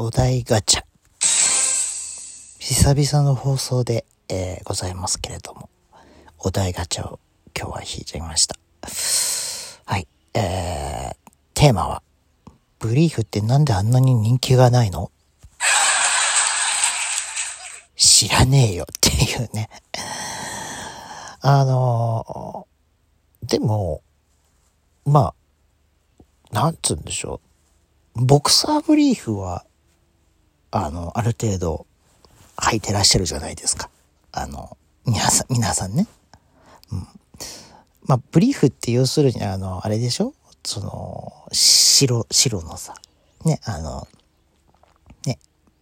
お題ガチャ。久々の放送で、えー、ございますけれども、お題ガチャを今日は引いちゃいました。はい。えー、テーマは、ブリーフってなんであんなに人気がないの？知らねえよっていうね。あのー、でも、まあ、なんつうんでしょう。ボクサーブリーフは、あの、ある程度、履いてらっしゃるじゃないですか。あの、皆さん、皆さんね。うん。まあ、ブリーフって要するに、あの、あれでしょ？その、白、白のさ、ね、あの、ね、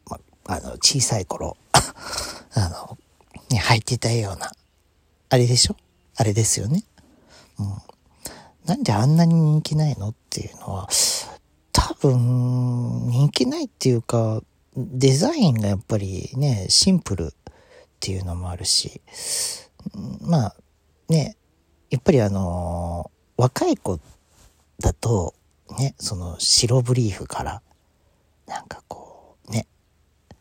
まあ、の、小さい頃、あの、ね、履いてたような、あれでしょ？あれですよね。うん。なんであんなに人気ないの？っていうのは、多分、人気ないっていうか、デザインがやっぱりね、シンプルっていうのもあるし、まあ、ね、やっぱりあの若い子だと、ね、その白ブリーフから、なんかこう、ね、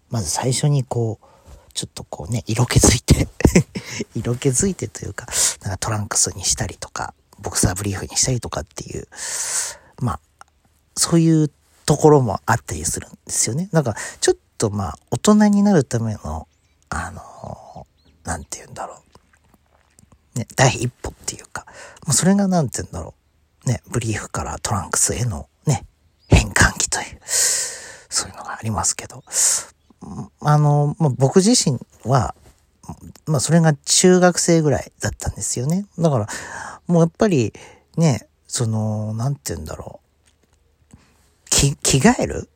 まず最初にこう、ちょっとこうね、色気づいて 色気づいてというか、なんかトランクスにしたりとか、ボクサーブリーフにしたりとかっていう、まあ、そういうところもあったりするんですよね。なんか、ちょっとまあ、大人になるための、あの、なんて言うんだろう。ね、第一歩っていうか、もうそれがなんて言うんだろう。ね、ブリーフからトランクスへのね、変換期という、そういうのがありますけど、あの、まあ、僕自身は、まあ、それが中学生ぐらいだったんですよね。だから、もうやっぱり、ね、その、なんて言うんだろう。着替える？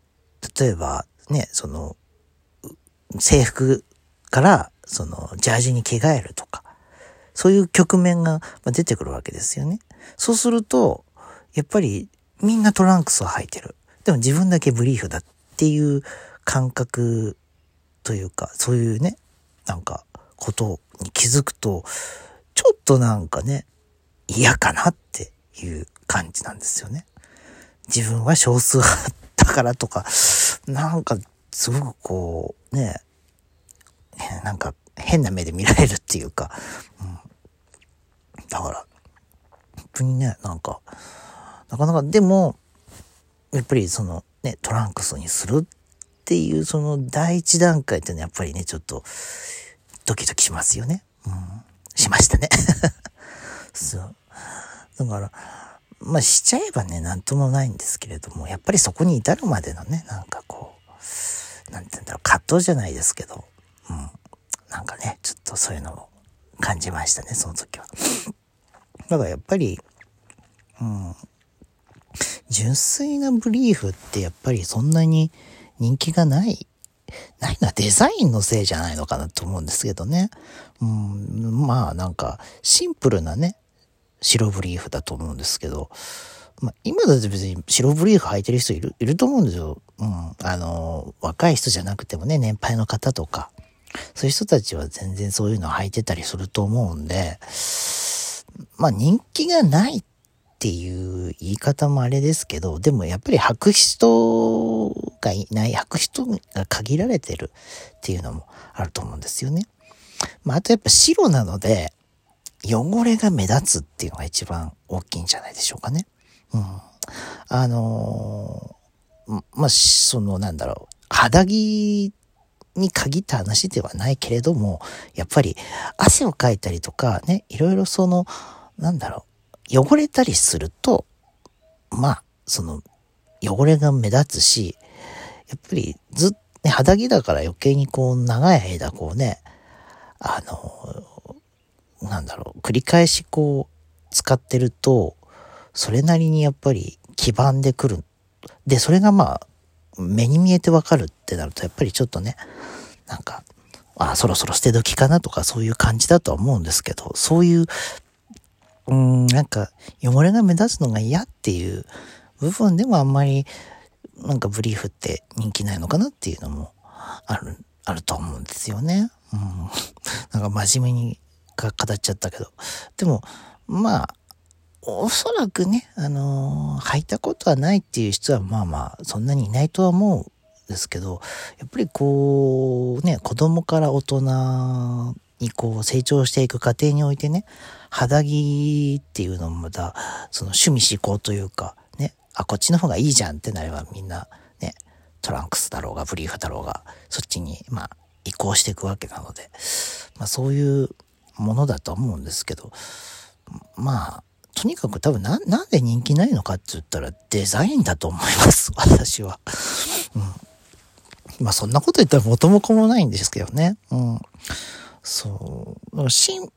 例えば、ね、その、制服から、その、ジャージに着替えるとか、そういう局面が出てくるわけですよね。そうすると、やっぱりみんなトランクスを履いてる。でも自分だけブリーフだっていう感覚というか、そういうね、なんか、ことに気づくと、ちょっとなんかね、嫌かなっていう感じなんですよね。自分は少数派だからとか、なんか、すごくこう、ね、なんか変な目で見られるっていうか、うん。だから、本当にね、なんか、なかなか、でも、やっぱりそのね、トランクスにするっていうその第一段階っていうのはやっぱりね、ちょっとドキドキしますよね。うん。しましたね。そう。だから、まあしちゃえばね、なんともないんですけれども、やっぱりそこに至るまでのね、なんかこう、なんて言うんだろう、葛藤じゃないですけど、うん。なんかね、ちょっとそういうのを感じましたね、その時は。だからやっぱり、うん、純粋なブリーフってやっぱりそんなに人気がない、ないのはデザインのせいじゃないのかなと思うんですけどね。うん、まあなんかシンプルなね、白ブリーフだと思うんですけど、まあ、今だって別に白ブリーフ履いてる人いる、いると思うんですよ。うん。あの、若い人じゃなくてもね、年配の方とか、そういう人たちは全然そういうの履いてたりすると思うんで、まあ人気がないっていう言い方もあれですけど、でもやっぱり履く人がいない、履く人が限られてるっていうのもあると思うんですよね。まあ、あとやっぱ白なので、汚れが目立つっていうのが一番大きいんじゃないでしょうかね。うん。あのー、まあ、そのなんだろう、肌着に限った話ではないけれども、やっぱり汗をかいたりとかね、いろいろその、なんだろう、汚れたりすると、まあ、その、汚れが目立つし、やっぱりずっと、ね、肌着だから余計にこう長い間こうね、あの、なんだろう、繰り返しこう使ってると、それなりにやっぱり黄ばんでくる。で、それがまあ、目に見えてわかるってなると、やっぱりちょっとね、なんか、あ、そろそろ捨て時かなとかそういう感じだとは思うんですけど、そういう、うん、なんか、汚れが目立つのが嫌っていう部分でもあんまりなんかブリーフって人気ないのかなっていうのもある、あると思うんですよね。うん。なんか真面目に語っちゃったけど。でも、まあ、おそらくね、あのー、履いたことはないっていう人はまあまあ、そんなにいないとは思うんですけど、やっぱりこう、ね、子供から大人にこう成長していく過程においてね、肌着っていうのもまた、その趣味思考というか、ね、あ、こっちの方がいいじゃんってなればみんな、ね、トランクスだろうが、ブリーフだろうが、そっちに、まあ、移行していくわけなので、まあそういうものだと思うんですけど、まあ、とにかく多分な、なんで人気ないのかって言ったらデザインだと思います、私は。うん。まあそんなこと言ったら元も子もないんですけどね。うん。そう。シン、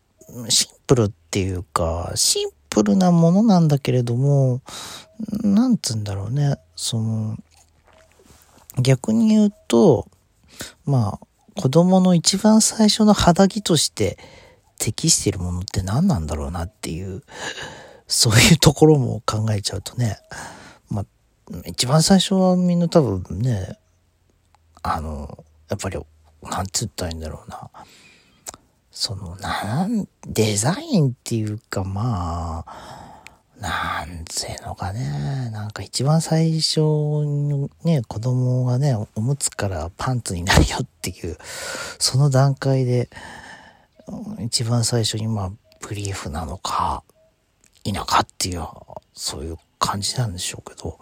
シンプルっていうか、シンプルなものなんだけれども、なんつうんだろうね。その、逆に言うと、まあ、子供の一番最初の肌着として適しているものって何なんだろうなっていうそういうところも考えちゃうとね、まあ、一番最初はみんな多分ね、あの、やっぱり、なんつったらいいんだろうな。その、なん、デザインっていうかまあ、なんつうのかね。なんか一番最初にね、子供がね、おむつからパンツになるよっていう、その段階で、一番最初にまあ、ブリーフなのか、田舎っていう、そういう感じなんでしょうけど、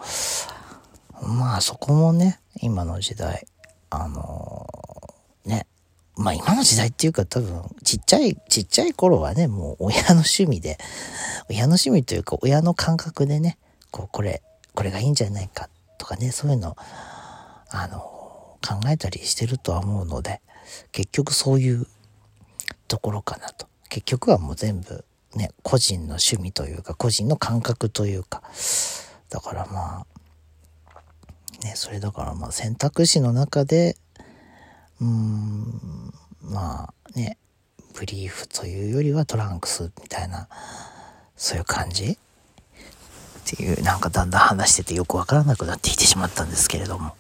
まあそこもね、今の時代、あのー、ね、まあ今の時代っていうか多分、ちっちゃい、ちっちゃい頃はね、もう親の趣味で、親の趣味というか親の感覚でね、こう、これ、これがいいんじゃないかとかね、そういうの、あの、考えたりしてるとは思うので、結局そういうところかなと。結局はもう全部ね、個人の趣味というか、個人の感覚というか、だからまあ、ね、それだからまあ選択肢の中で、うん、まあね、ブリーフというよりはトランクスみたいな、そういう感じ？っていう、なんかだんだん話しててよくわからなくなってきてしまったんですけれども。